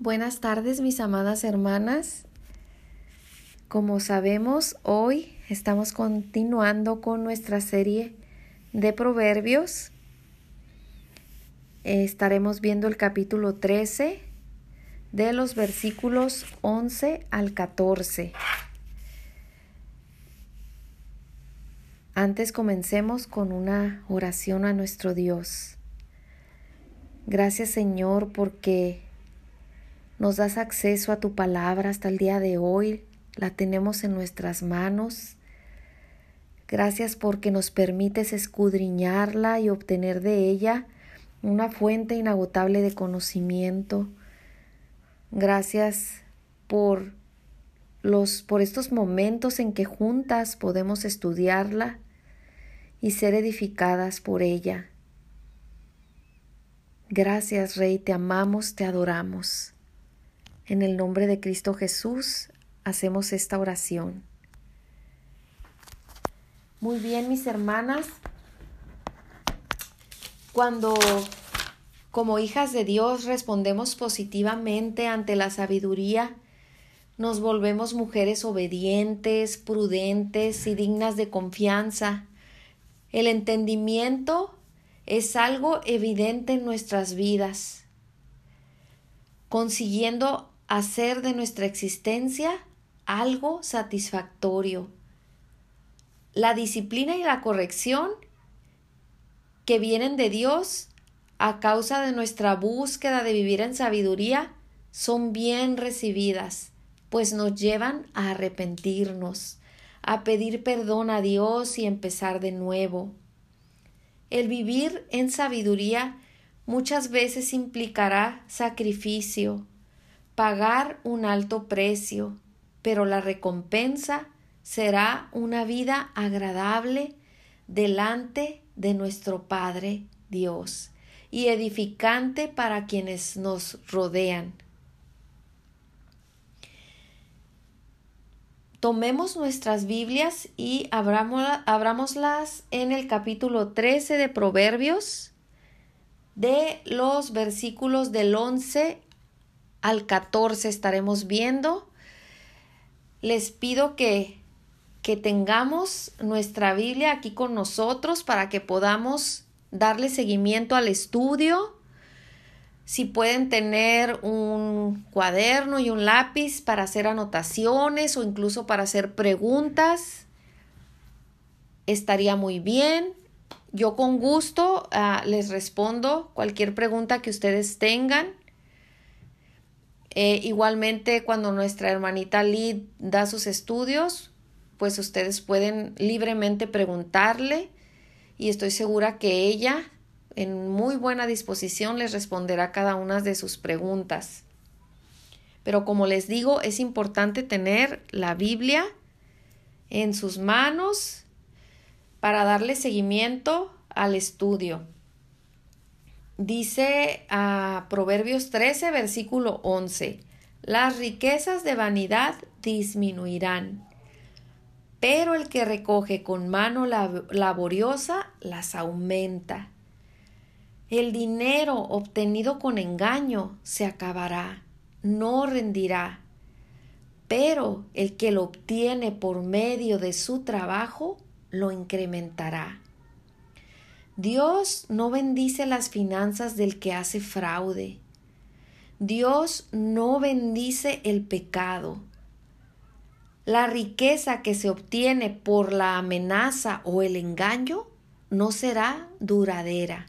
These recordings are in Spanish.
Buenas tardes, mis amadas hermanas. Como sabemos, hoy estamos continuando con nuestra serie de proverbios. Estaremos viendo el capítulo 13 de los versículos 11 al 14. Antes comencemos con una oración a nuestro Dios. Gracias Señor porque nos das acceso a tu palabra hasta el día de hoy, la tenemos en nuestras manos. Gracias porque nos permites escudriñarla y obtener de ella una fuente inagotable de conocimiento. Gracias por los por estos momentos en que juntas podemos estudiarla y ser edificadas por ella. Gracias, Rey, te amamos, te adoramos. En el nombre de Cristo Jesús hacemos esta oración. Muy bien, mis hermanas. Cuando como hijas de Dios respondemos positivamente ante la sabiduría, nos volvemos mujeres obedientes, prudentes y dignas de confianza. El entendimiento es algo evidente en nuestras vidas, consiguiendo hacer de nuestra existencia algo satisfactorio. La disciplina y la corrección que vienen de Dios a causa de nuestra búsqueda de vivir en sabiduría son bien recibidas, pues nos llevan a arrepentirnos, a pedir perdón a Dios y empezar de nuevo. El vivir en sabiduría muchas veces implicará sacrificio, pagar un alto precio, pero la recompensa será una vida agradable delante de nuestro Padre Dios y edificante para quienes nos rodean. Tomemos nuestras Biblias y abrámoslas en el capítulo 13 de Proverbios, de los versículos del 11 al 14 estaremos viendo. Les pido que, que tengamos nuestra Biblia aquí con nosotros para que podamos darle seguimiento al estudio. Si pueden tener un cuaderno y un lápiz para hacer anotaciones o incluso para hacer preguntas, estaría muy bien. Yo con gusto uh, les respondo cualquier pregunta que ustedes tengan. Eh, igualmente, cuando nuestra hermanita Lid da sus estudios, pues ustedes pueden libremente preguntarle y estoy segura que ella, en muy buena disposición, les responderá cada una de sus preguntas. Pero como les digo, es importante tener la Biblia en sus manos para darle seguimiento al estudio. Dice a Proverbios 13, versículo 11, las riquezas de vanidad disminuirán, pero el que recoge con mano laboriosa las aumenta. El dinero obtenido con engaño se acabará, no rendirá, pero el que lo obtiene por medio de su trabajo lo incrementará. Dios no bendice las finanzas del que hace fraude. Dios no bendice el pecado. La riqueza que se obtiene por la amenaza o el engaño no será duradera.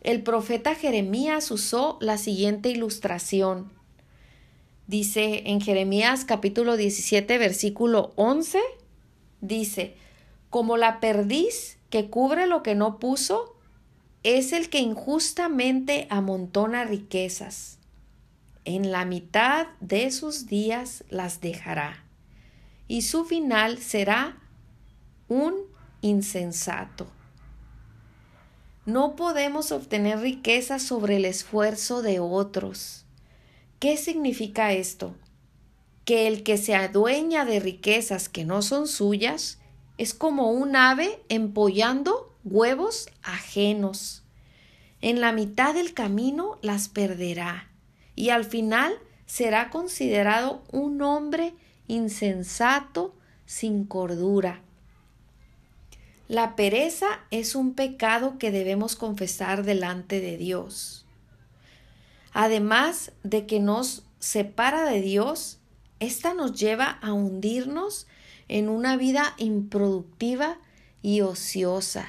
El profeta Jeremías usó la siguiente ilustración. Dice en Jeremías capítulo 17 versículo 11, dice, como la perdiz que cubre lo que no puso es el que injustamente amontona riquezas. En la mitad de sus días las dejará, y su final será un insensato. No podemos obtener riquezas sobre el esfuerzo de otros. ¿Qué significa esto? Que el que se adueña de riquezas que no son suyas es como un ave empollando huevos ajenos. En la mitad del camino las perderá y al final será considerado un hombre insensato sin cordura. La pereza es un pecado que debemos confesar delante de Dios. Además de que nos separa de Dios, esta nos lleva a hundirnos en una vida improductiva y ociosa.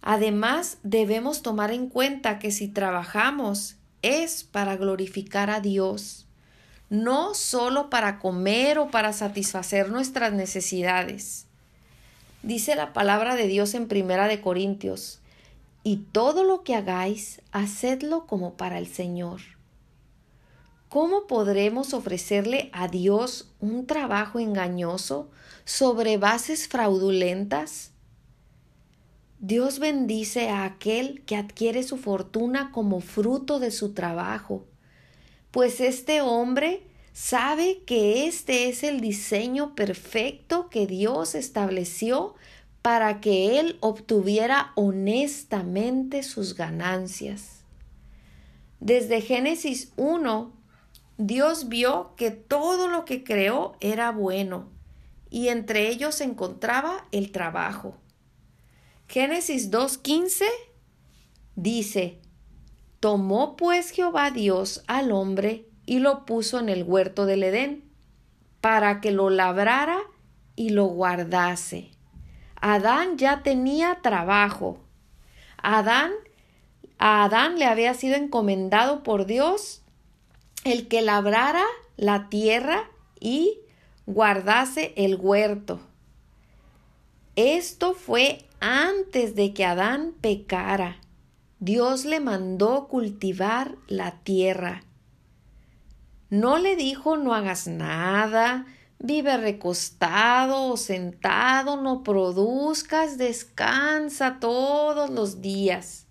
Además, debemos tomar en cuenta que si trabajamos es para glorificar a Dios, no solo para comer o para satisfacer nuestras necesidades. Dice la palabra de Dios en Primera de Corintios, y todo lo que hagáis, hacedlo como para el Señor. ¿Cómo podremos ofrecerle a Dios un trabajo engañoso sobre bases fraudulentas? Dios bendice a aquel que adquiere su fortuna como fruto de su trabajo, pues este hombre sabe que este es el diseño perfecto que Dios estableció para que él obtuviera honestamente sus ganancias. Desde Génesis 1, Dios vio que todo lo que creó era bueno, y entre ellos se encontraba el trabajo. Génesis 2.15 dice, Tomó pues Jehová Dios al hombre y lo puso en el huerto del Edén, para que lo labrara y lo guardase. Adán ya tenía trabajo. Adán, a Adán le había sido encomendado por Dios el que labrara la tierra y guardase el huerto. Esto fue antes de que Adán pecara. Dios le mandó cultivar la tierra. No le dijo no hagas nada, vive recostado o sentado, no produzcas, descansa todos los días.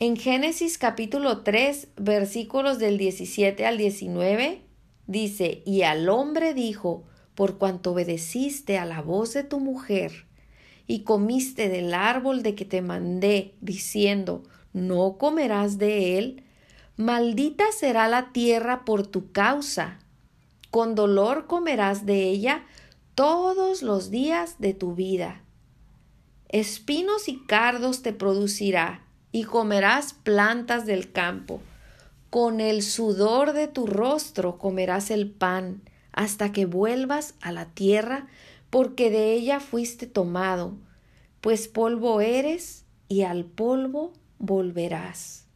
En Génesis capítulo 3, versículos del 17 al 19, dice, y al hombre dijo, por cuanto obedeciste a la voz de tu mujer y comiste del árbol de que te mandé, diciendo, no comerás de él, maldita será la tierra por tu causa, con dolor comerás de ella todos los días de tu vida. Espinos y cardos te producirá, y comerás plantas del campo. Con el sudor de tu rostro comerás el pan, hasta que vuelvas a la tierra, porque de ella fuiste tomado, pues polvo eres y al polvo volverás.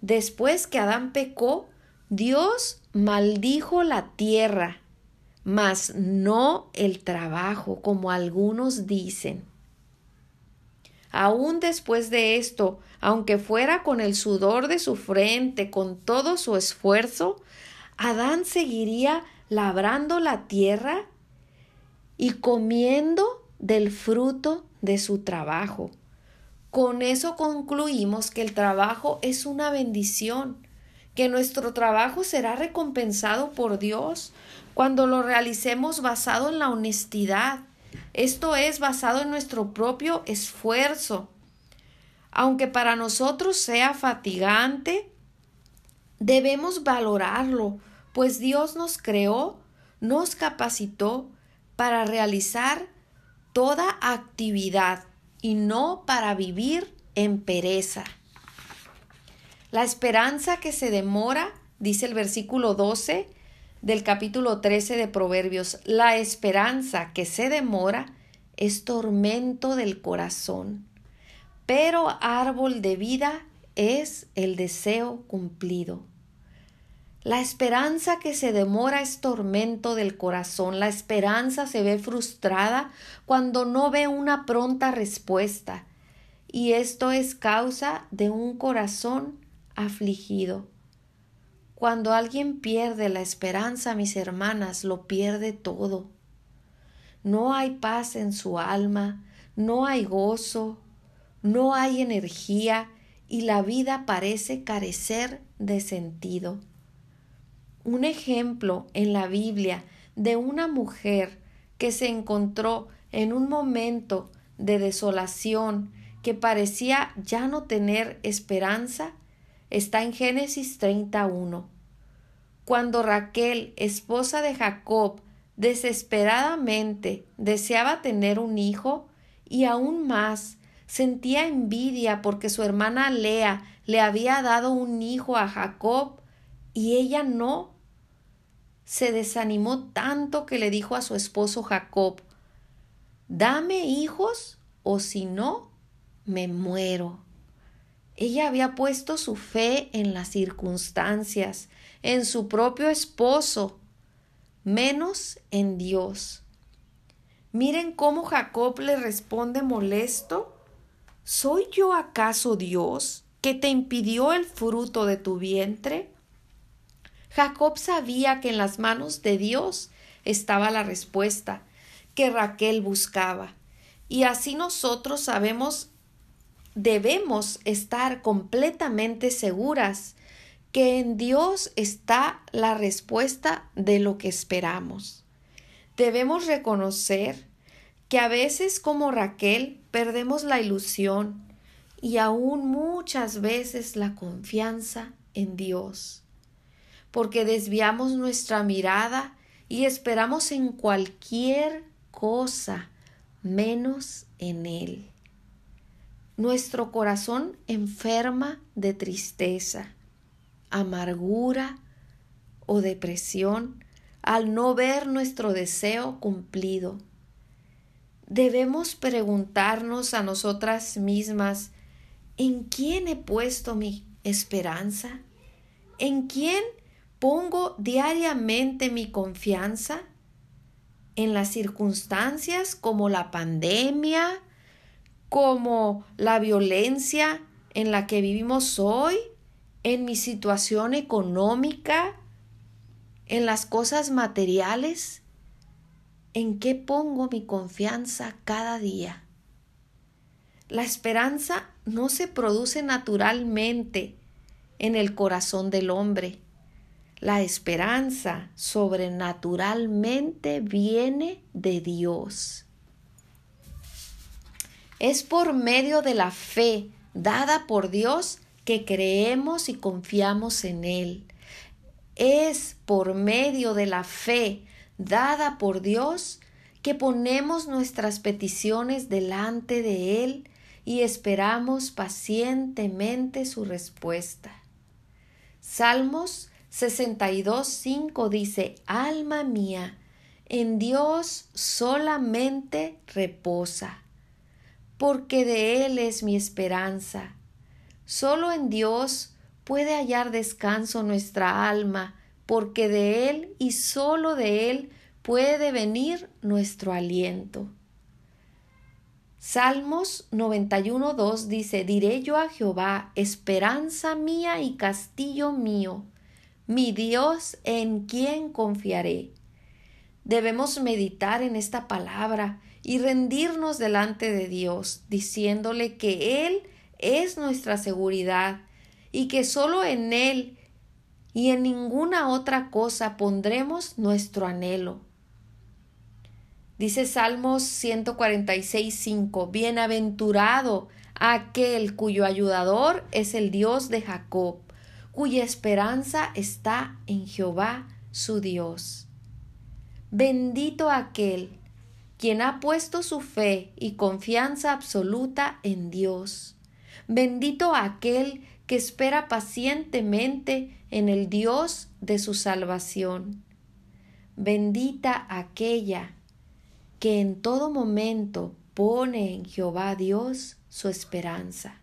Después que Adán pecó, Dios maldijo la tierra, mas no el trabajo, como algunos dicen. Aún después de esto, aunque fuera con el sudor de su frente, con todo su esfuerzo, Adán seguiría labrando la tierra y comiendo del fruto de su trabajo. Con eso concluimos que el trabajo es una bendición, que nuestro trabajo será recompensado por Dios cuando lo realicemos basado en la honestidad. Esto es basado en nuestro propio esfuerzo. Aunque para nosotros sea fatigante, debemos valorarlo pues Dios nos creó, nos capacitó para realizar toda actividad y no para vivir en pereza. La esperanza que se demora, dice el versículo 12 del capítulo 13 de Proverbios, la esperanza que se demora es tormento del corazón, pero árbol de vida es el deseo cumplido. La esperanza que se demora es tormento del corazón. La esperanza se ve frustrada cuando no ve una pronta respuesta. Y esto es causa de un corazón afligido. Cuando alguien pierde la esperanza, mis hermanas, lo pierde todo. No hay paz en su alma, no hay gozo, no hay energía y la vida parece carecer de sentido un ejemplo en la Biblia de una mujer que se encontró en un momento de desolación, que parecía ya no tener esperanza, está en Génesis 31. Cuando Raquel, esposa de Jacob, desesperadamente deseaba tener un hijo y aún más sentía envidia porque su hermana Lea le había dado un hijo a Jacob y ella no. Se desanimó tanto que le dijo a su esposo Jacob Dame hijos o si no, me muero. Ella había puesto su fe en las circunstancias, en su propio esposo, menos en Dios. Miren cómo Jacob le responde molesto. ¿Soy yo acaso Dios que te impidió el fruto de tu vientre? Jacob sabía que en las manos de Dios estaba la respuesta que Raquel buscaba. Y así nosotros sabemos, debemos estar completamente seguras que en Dios está la respuesta de lo que esperamos. Debemos reconocer que a veces como Raquel perdemos la ilusión y aún muchas veces la confianza en Dios, porque desviamos nuestra mirada y esperamos en cualquier cosa menos en Él. Nuestro corazón enferma de tristeza amargura o depresión al no ver nuestro deseo cumplido. Debemos preguntarnos a nosotras mismas, ¿en quién he puesto mi esperanza? ¿En quién pongo diariamente mi confianza? ¿En las circunstancias como la pandemia, como la violencia en la que vivimos hoy? en mi situación económica, en las cosas materiales? ¿En qué pongo mi confianza cada día? La esperanza no se produce naturalmente en el corazón del hombre. La esperanza sobrenaturalmente viene de Dios. Es por medio de la fe dada por Dios que creemos y confiamos en Él. Es por medio de la fe dada por Dios que ponemos nuestras peticiones delante de Él y esperamos pacientemente su respuesta. Salmos 62.5 dice, Alma mía, en Dios solamente reposa, porque de Él es mi esperanza Solo en Dios puede hallar descanso nuestra alma, porque de Él y solo de Él puede venir nuestro aliento. Salmos 91.2 dice, Diré yo a Jehová, esperanza mía y castillo mío, mi Dios en quien confiaré. Debemos meditar en esta palabra y rendirnos delante de Dios, diciéndole que Él es nuestra seguridad y que solo en Él y en ninguna otra cosa pondremos nuestro anhelo. Dice Salmos 146.5, Bienaventurado aquel cuyo ayudador es el Dios de Jacob, cuya esperanza está en Jehová su Dios. Bendito aquel quien ha puesto su fe y confianza absoluta en Dios. Bendito aquel que espera pacientemente en el Dios de su salvación. Bendita aquella que en todo momento pone en Jehová Dios su esperanza.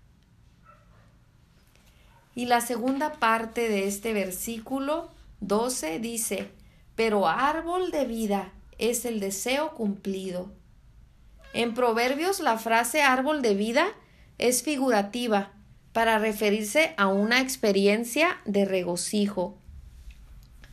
Y la segunda parte de este versículo 12 dice, pero árbol de vida es el deseo cumplido. En Proverbios la frase árbol de vida es figurativa para referirse a una experiencia de regocijo.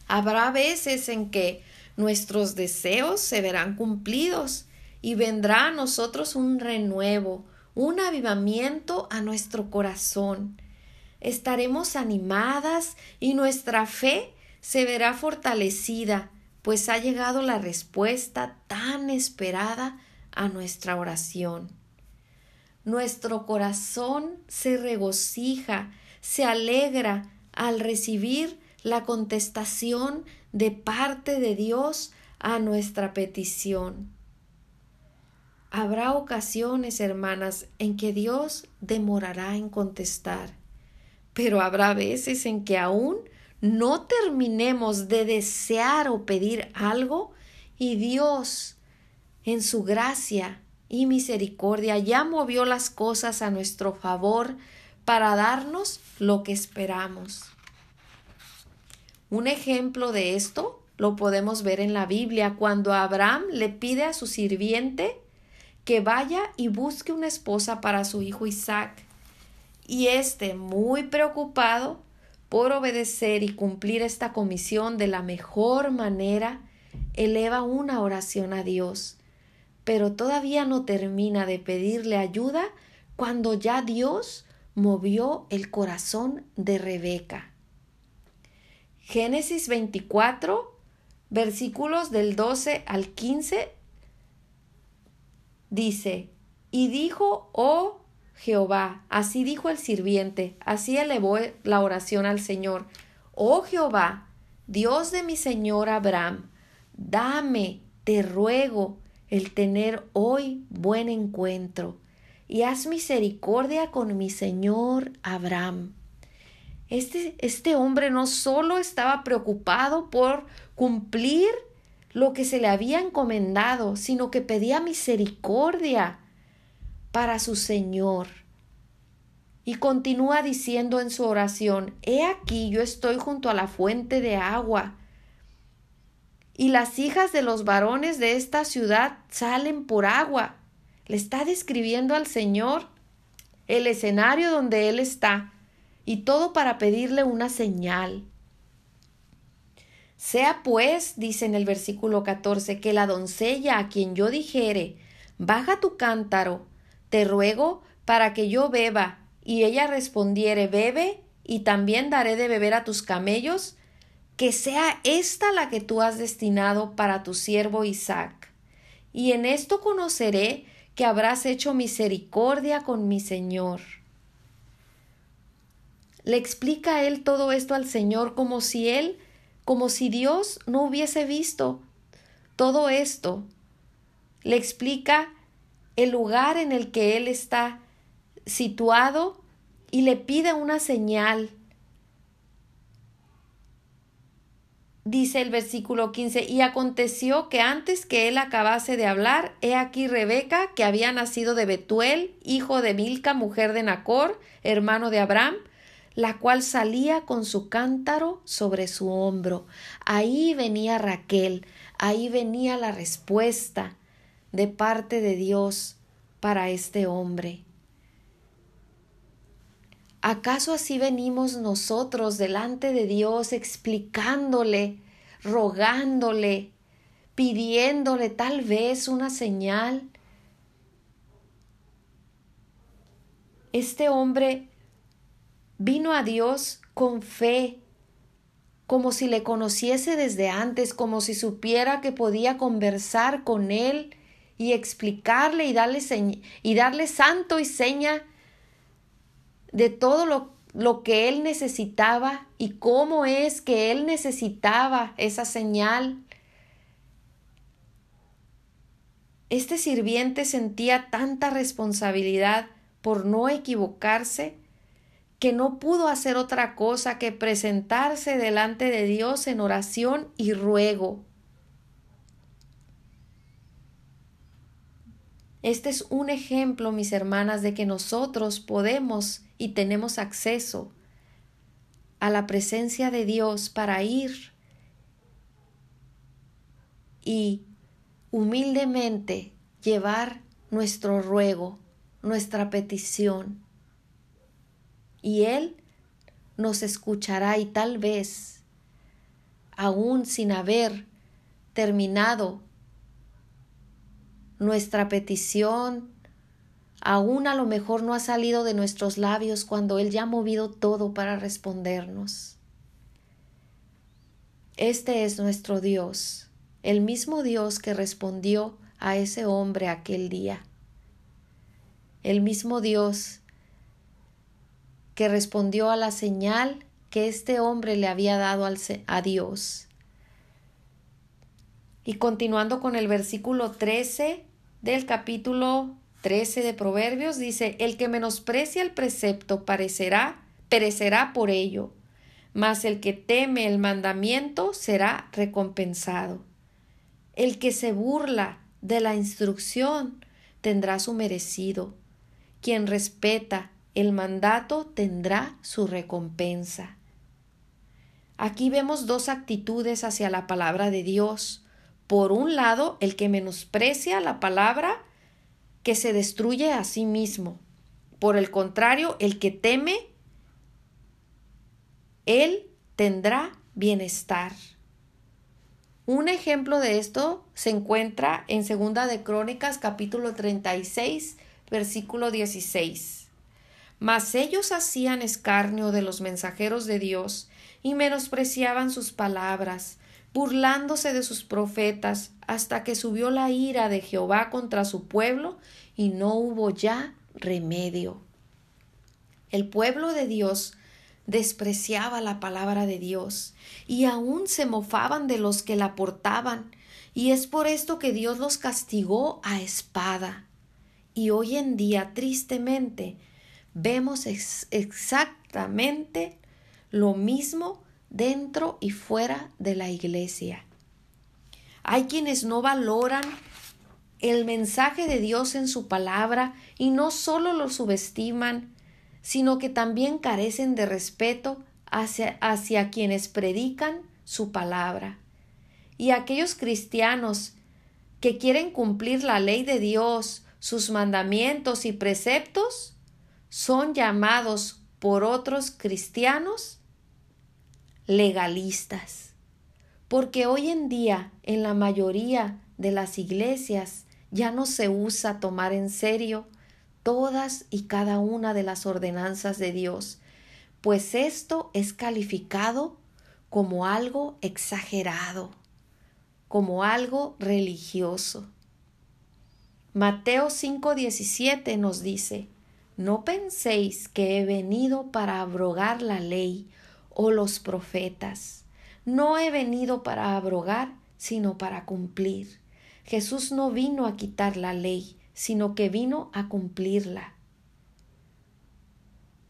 Habrá veces en que nuestros deseos se verán cumplidos y vendrá a nosotros un renuevo, un avivamiento a nuestro corazón. Estaremos animadas y nuestra fe se verá fortalecida, pues ha llegado la respuesta tan esperada a nuestra oración. nuestro corazón se regocija, se alegra al recibir la contestación de parte de Dios a nuestra petición. Habrá ocasiones, hermanas, en que Dios demorará en contestar, pero habrá veces en que aún no terminemos de desear o pedir algo y Dios, en su gracia y misericordia, ya movió las cosas a nuestro favor para darnos lo que esperamos. Un ejemplo de esto lo podemos ver en la Biblia cuando Abraham le pide a su sirviente que vaya y busque una esposa para su hijo Isaac. Y éste, muy preocupado por obedecer y cumplir esta comisión de la mejor manera, eleva una oración a Dios. Pero todavía no termina de pedirle ayuda cuando ya Dios movió el corazón de Rebeca. Génesis 24, versículos del 12 al 15 dice, y dijo, oh Jehová, así dijo el sirviente, así elevó la oración al Señor, oh Jehová, Dios de mi Señor Abraham, dame, te ruego, el tener hoy buen encuentro, y haz misericordia con mi Señor Abraham. Este, este hombre no solo estaba preocupado por cumplir lo que se le había encomendado, sino que pedía misericordia para su Señor. Y continúa diciendo en su oración, He aquí yo estoy junto a la fuente de agua, y las hijas de los varones de esta ciudad salen por agua. Le está describiendo al Señor el escenario donde Él está, y todo para pedirle una señal. Sea pues, dice en el versículo 14, que la doncella a quien yo dijere, baja tu cántaro, te ruego para que yo beba, y ella respondiere, bebe, y también daré de beber a tus camellos, que sea esta la que tú has destinado para tu siervo Isaac. Y en esto conoceré que habrás hecho misericordia con mi Señor. Le explica él todo esto al Señor como si él como si Dios no hubiese visto todo esto. Le explica el lugar en el que Él está situado y le pide una señal. Dice el versículo 15, y aconteció que antes que él acabase de hablar, he aquí Rebeca, que había nacido de Betuel, hijo de Milca, mujer de Nacor, hermano de Abraham, la cual salía con su cántaro sobre su hombro. Ahí venía Raquel, ahí venía la respuesta de parte de Dios para este hombre. ¿Acaso así venimos nosotros delante de Dios explicándole, rogándole, pidiéndole tal vez una señal? Este hombre Vino a Dios con fe, como si le conociese desde antes, como si supiera que podía conversar con él y explicarle y darle, y darle santo y seña de todo lo, lo que él necesitaba y cómo es que él necesitaba esa señal. Este sirviente sentía tanta responsabilidad por no equivocarse que no pudo hacer otra cosa que presentarse delante de Dios en oración y ruego. Este es un ejemplo, mis hermanas, de que nosotros podemos y tenemos acceso a la presencia de Dios para ir y humildemente llevar nuestro ruego, nuestra petición. Y Él nos escuchará y tal vez, aún sin haber terminado nuestra petición, aún a lo mejor no ha salido de nuestros labios cuando Él ya ha movido todo para respondernos. Este es nuestro Dios, el mismo Dios que respondió a ese hombre aquel día. el mismo Dios que respondió a la señal que este hombre le había dado a Dios. Y continuando con el versículo 13 del capítulo 13 de Proverbios, dice, el que menosprecia el precepto parecerá, perecerá por ello, mas el que teme el mandamiento será recompensado. El que se burla de la instrucción tendrá su merecido. Quien respeta el mandato tendrá su recompensa. Aquí vemos dos actitudes hacia la palabra de Dios. Por un lado, el que menosprecia la palabra que se destruye a sí mismo. Por el contrario, el que teme, él tendrá bienestar. Un ejemplo de esto se encuentra en Segunda de Crónicas capítulo 36, versículo 16. Mas ellos hacían escarnio de los mensajeros de Dios y menospreciaban sus palabras, burlándose de sus profetas, hasta que subió la ira de Jehová contra su pueblo y no hubo ya remedio. El pueblo de Dios despreciaba la palabra de Dios y aún se mofaban de los que la portaban, y es por esto que Dios los castigó a espada. Y hoy en día, tristemente, vemos exactamente lo mismo dentro y fuera de la iglesia. Hay quienes no valoran el mensaje de Dios en su palabra y no solo lo subestiman, sino que también carecen de respeto hacia, hacia quienes predican su palabra. Y aquellos cristianos que quieren cumplir la ley de Dios, sus mandamientos y preceptos, son llamados por otros cristianos legalistas. Porque hoy en día en la mayoría de las iglesias ya no se usa tomar en serio todas y cada una de las ordenanzas de Dios, pues esto es calificado como algo exagerado, como algo religioso. Mateo 5:17 nos dice, No penséis que he venido para abrogar la ley o los profetas. No he venido para abrogar, sino para cumplir. Jesús no vino a quitar la ley, sino que vino a cumplirla.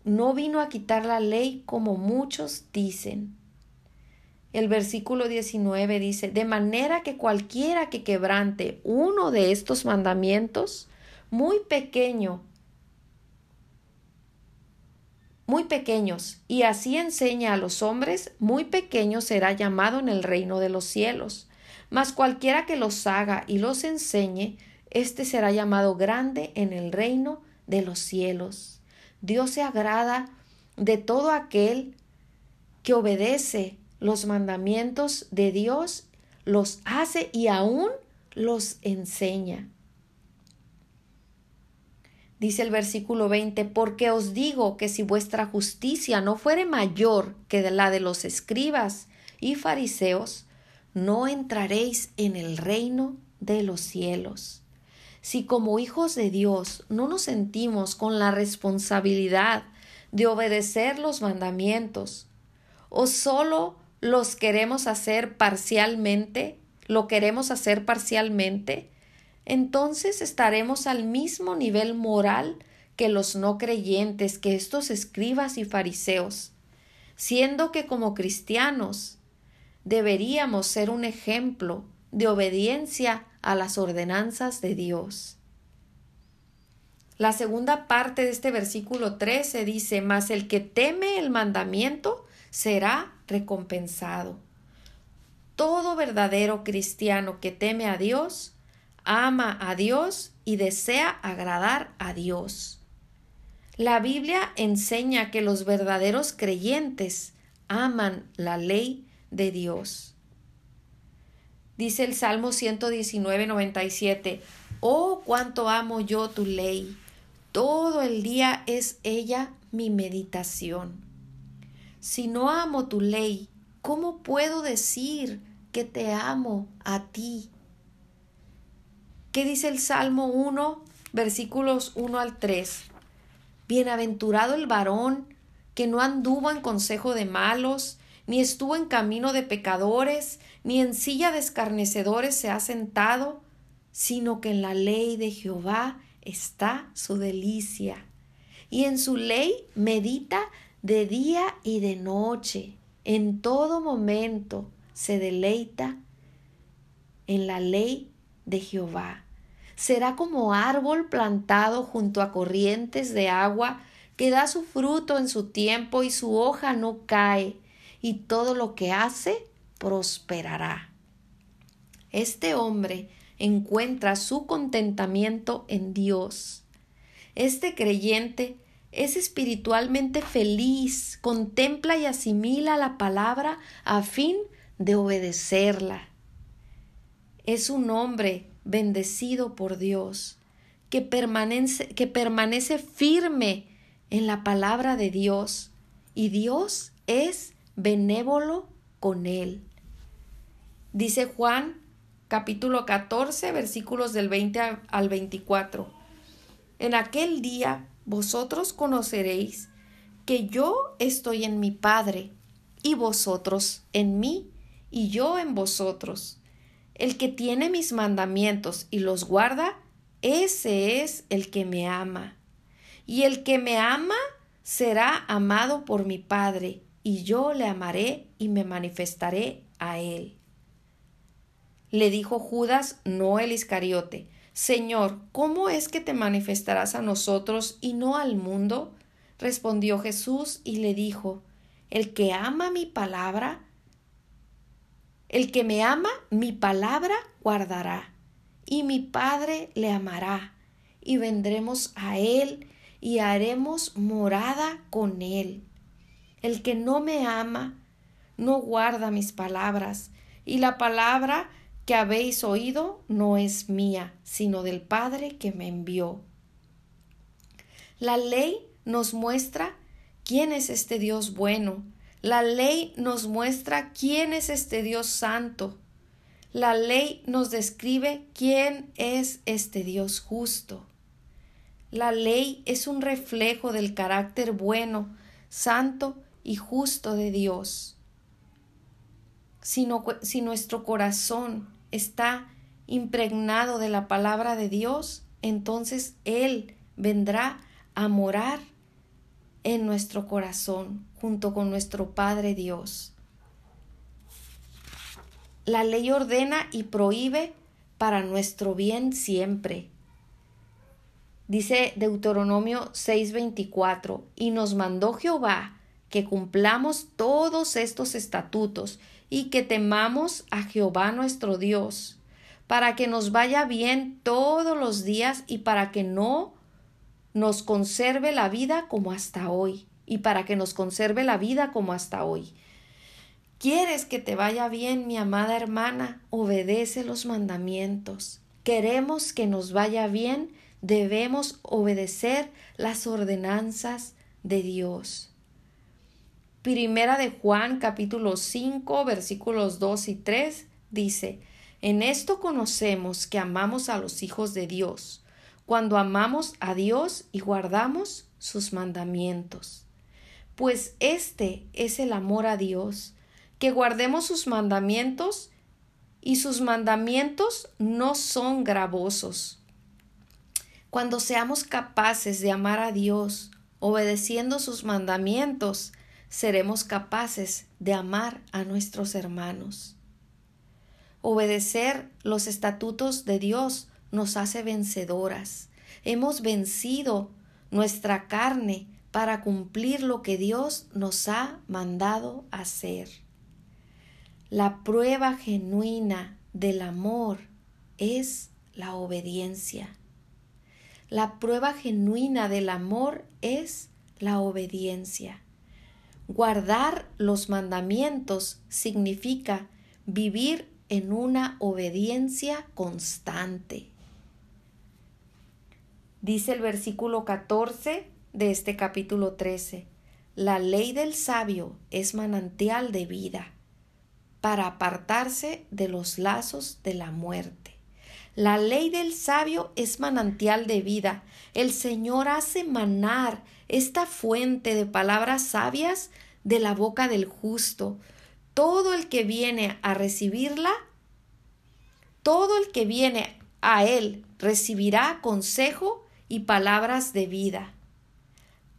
No vino a quitar la ley como muchos dicen. El versículo 19 dice, de manera que cualquiera que quebrante uno de estos mandamientos, muy pequeño, muy pequeños, y así enseña a los hombres, muy pequeño será llamado en el reino de los cielos. Mas cualquiera que los haga y los enseñe, éste será llamado grande en el reino de los cielos. Dios se agrada de todo aquel que obedece los mandamientos de Dios, los hace y aún los enseña. Dice el versículo 20, porque os digo que si vuestra justicia no fuere mayor que la de los escribas y fariseos, no entraréis en el reino de los cielos. Si como hijos de Dios no nos sentimos con la responsabilidad de obedecer los mandamientos, o solo los queremos hacer parcialmente, lo queremos hacer parcialmente, entonces estaremos al mismo nivel moral que los no creyentes, que estos escribas y fariseos, siendo que como cristianos deberíamos ser un ejemplo de obediencia a las ordenanzas de Dios. La segunda parte de este versículo 13 dice, mas el que teme el mandamiento será recompensado. Todo verdadero cristiano que teme a Dios, ama a Dios y desea agradar a Dios. La Biblia enseña que los verdaderos creyentes aman la ley de Dios. Dice el Salmo 119, 97, Oh, cuánto amo yo tu ley. Todo el día es ella mi meditación. Si no amo tu ley, ¿cómo puedo decir que te amo a ti? ¿Qué dice el Salmo 1, versículos 1 al 3. Bienaventurado el varón que no anduvo en consejo de malos, ni estuvo en camino de pecadores, ni en silla de escarnecedores se ha sentado, sino que en la ley de Jehová está su delicia, y en su ley medita de día y de noche, en todo momento se deleita en la ley de Jehová. Será como árbol plantado junto a corrientes de agua, que da su fruto en su tiempo y su hoja no cae, y todo lo que hace prosperará. Este hombre encuentra su contentamiento en Dios. Este creyente es espiritualmente feliz, contempla y asimila la palabra a fin de obedecerla. Es un hombre bendecido por Dios, que permanece, que permanece firme en la palabra de Dios, y Dios es benévolo con él. Dice Juan capítulo 14 versículos del 20 al 24. En aquel día vosotros conoceréis que yo estoy en mi Padre, y vosotros en mí, y yo en vosotros. El que tiene mis mandamientos y los guarda, ese es el que me ama. Y el que me ama será amado por mi Padre, y yo le amaré y me manifestaré a él. Le dijo Judas, no el Iscariote, Señor, ¿cómo es que te manifestarás a nosotros y no al mundo? Respondió Jesús y le dijo, El que ama mi palabra, el que me ama, mi palabra guardará, y mi Padre le amará, y vendremos a él y haremos morada con él. El que no me ama, no guarda mis palabras, y la palabra que habéis oído no es mía, sino del Padre que me envió. La ley nos muestra quién es este Dios bueno, la ley nos muestra quién es este Dios santo. La ley nos describe quién es este Dios justo. La ley es un reflejo del carácter bueno, santo y justo de Dios. Si, nuestro corazón está impregnado de la palabra de Dios, entonces Él vendrá a morar en nuestro corazón junto con nuestro Padre Dios. La ley ordena y prohíbe para nuestro bien siempre. Dice Deuteronomio 6:24, y nos mandó Jehová que cumplamos todos estos estatutos y que temamos a Jehová nuestro Dios, para que nos vaya bien todos los días y para que no nos conserve la vida como hasta hoy y para que nos conserve la vida como hasta hoy. ¿Quieres que te vaya bien, mi amada hermana? Obedece los mandamientos. Queremos que nos vaya bien, debemos obedecer las ordenanzas de Dios. Primera de Juan capítulo 5 versículos 2 y 3 dice, En esto conocemos que amamos a los hijos de Dios, cuando amamos a Dios y guardamos sus mandamientos. Pues este es el amor a Dios, que guardemos sus mandamientos y sus mandamientos no son gravosos. Cuando seamos capaces de amar a Dios, obedeciendo sus mandamientos, seremos capaces de amar a nuestros hermanos. Obedecer los estatutos de Dios nos hace vencedoras. Hemos vencido nuestra carne para cumplir lo que Dios nos ha mandado hacer. La prueba genuina del amor es la obediencia. La prueba genuina del amor es la obediencia. Guardar los mandamientos significa vivir en una obediencia constante. Dice el versículo 14 de este capítulo 13, la ley del sabio es manantial de vida para apartarse de los lazos de la muerte. La ley del sabio es manantial de vida. El Señor hace manar esta fuente de palabras sabias de la boca del justo. Todo el que viene a recibirla, todo el que viene a él recibirá consejo y palabras de vida.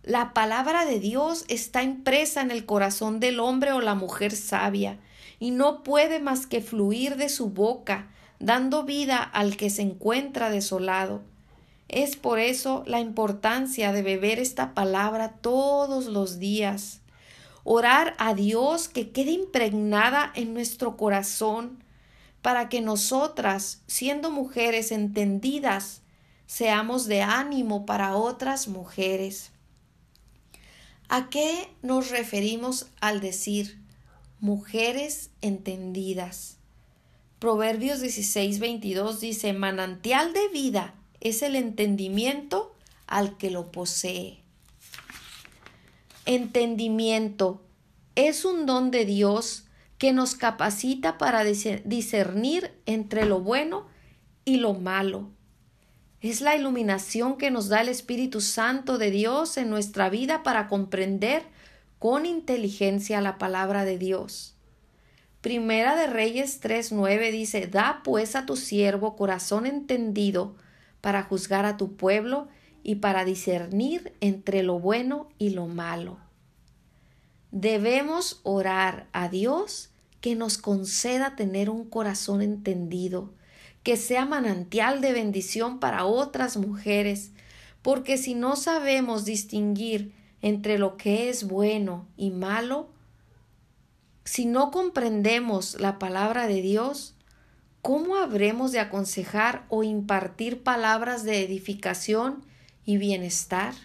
La palabra de Dios está impresa en el corazón del hombre o la mujer sabia, y no puede más que fluir de su boca, dando vida al que se encuentra desolado. Es por eso la importancia de beber esta palabra todos los días. Orar a Dios que quede impregnada en nuestro corazón, para que nosotras, siendo mujeres entendidas, seamos de ánimo para otras mujeres. ¿A qué nos referimos al decir mujeres entendidas? Proverbios 16, 22 dice, manantial de vida es el entendimiento al que lo posee. Entendimiento es un don de Dios que nos capacita para discernir entre lo bueno y lo malo. Es la iluminación que nos da el Espíritu Santo de Dios en nuestra vida para comprender con inteligencia la palabra de Dios. Primera de Reyes 3:9 dice, Da pues a tu siervo corazón entendido para juzgar a tu pueblo y para discernir entre lo bueno y lo malo. Debemos orar a Dios que nos conceda tener un corazón entendido, que sea manantial de bendición para otras mujeres, porque si no sabemos distinguir entre lo que es bueno y malo, si no comprendemos la palabra de Dios, ¿cómo habremos de aconsejar o impartir palabras de edificación y bienestar?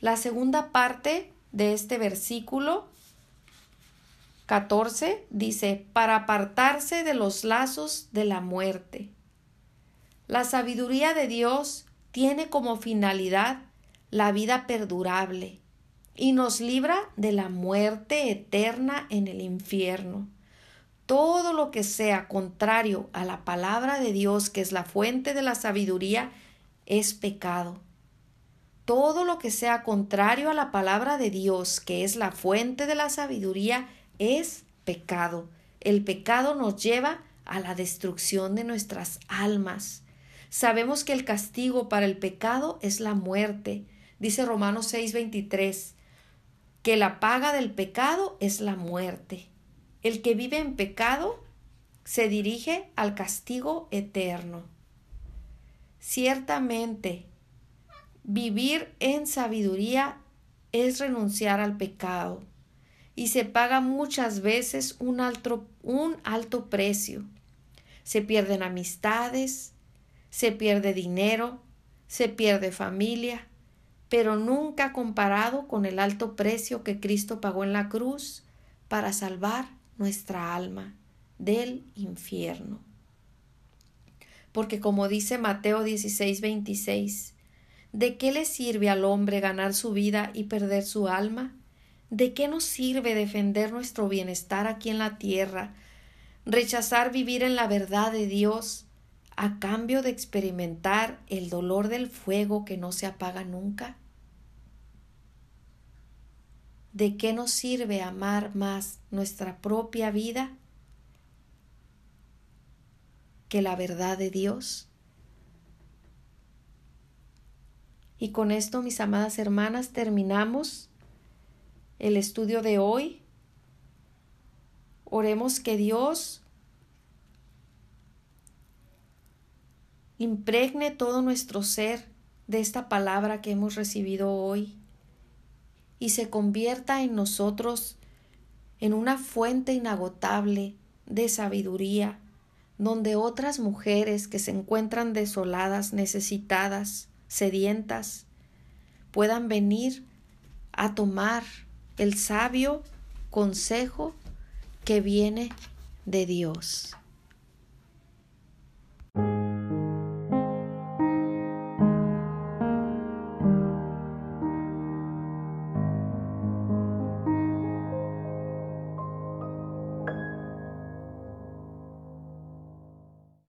La segunda parte de este versículo 14 dice, para apartarse de los lazos de la muerte. La sabiduría de Dios tiene como finalidad la vida perdurable y nos libra de la muerte eterna en el infierno. Todo lo que sea contrario a la palabra de Dios, que es la fuente de la sabiduría, es pecado todo lo que sea contrario a la palabra de Dios, que es la fuente de la sabiduría, es pecado. El pecado nos lleva a la destrucción de nuestras almas. Sabemos que el castigo para el pecado es la muerte. Dice Romanos 6:23, que la paga del pecado es la muerte. El que vive en pecado se dirige al castigo eterno. Ciertamente, Vivir en sabiduría es renunciar al pecado y se paga muchas veces un alto, un alto precio. Se pierden amistades, se pierde dinero, se pierde familia, pero nunca comparado con el alto precio que Cristo pagó en la cruz para salvar nuestra alma del infierno. Porque como dice Mateo 16, 26, ¿De qué le sirve al hombre ganar su vida y perder su alma? ¿De qué nos sirve defender nuestro bienestar aquí en la tierra, rechazar vivir en la verdad de Dios a cambio de experimentar el dolor del fuego que no se apaga nunca? ¿De qué nos sirve amar más nuestra propia vida que la verdad de Dios? Y con esto, mis amadas hermanas, terminamos el estudio de hoy. Oremos que Dios impregne todo nuestro ser de esta palabra que hemos recibido hoy y se convierta en nosotros en una fuente inagotable de sabiduría, donde otras mujeres que se encuentran desoladas, necesitadas, sedientas puedan venir a tomar el sabio consejo que viene de Dios.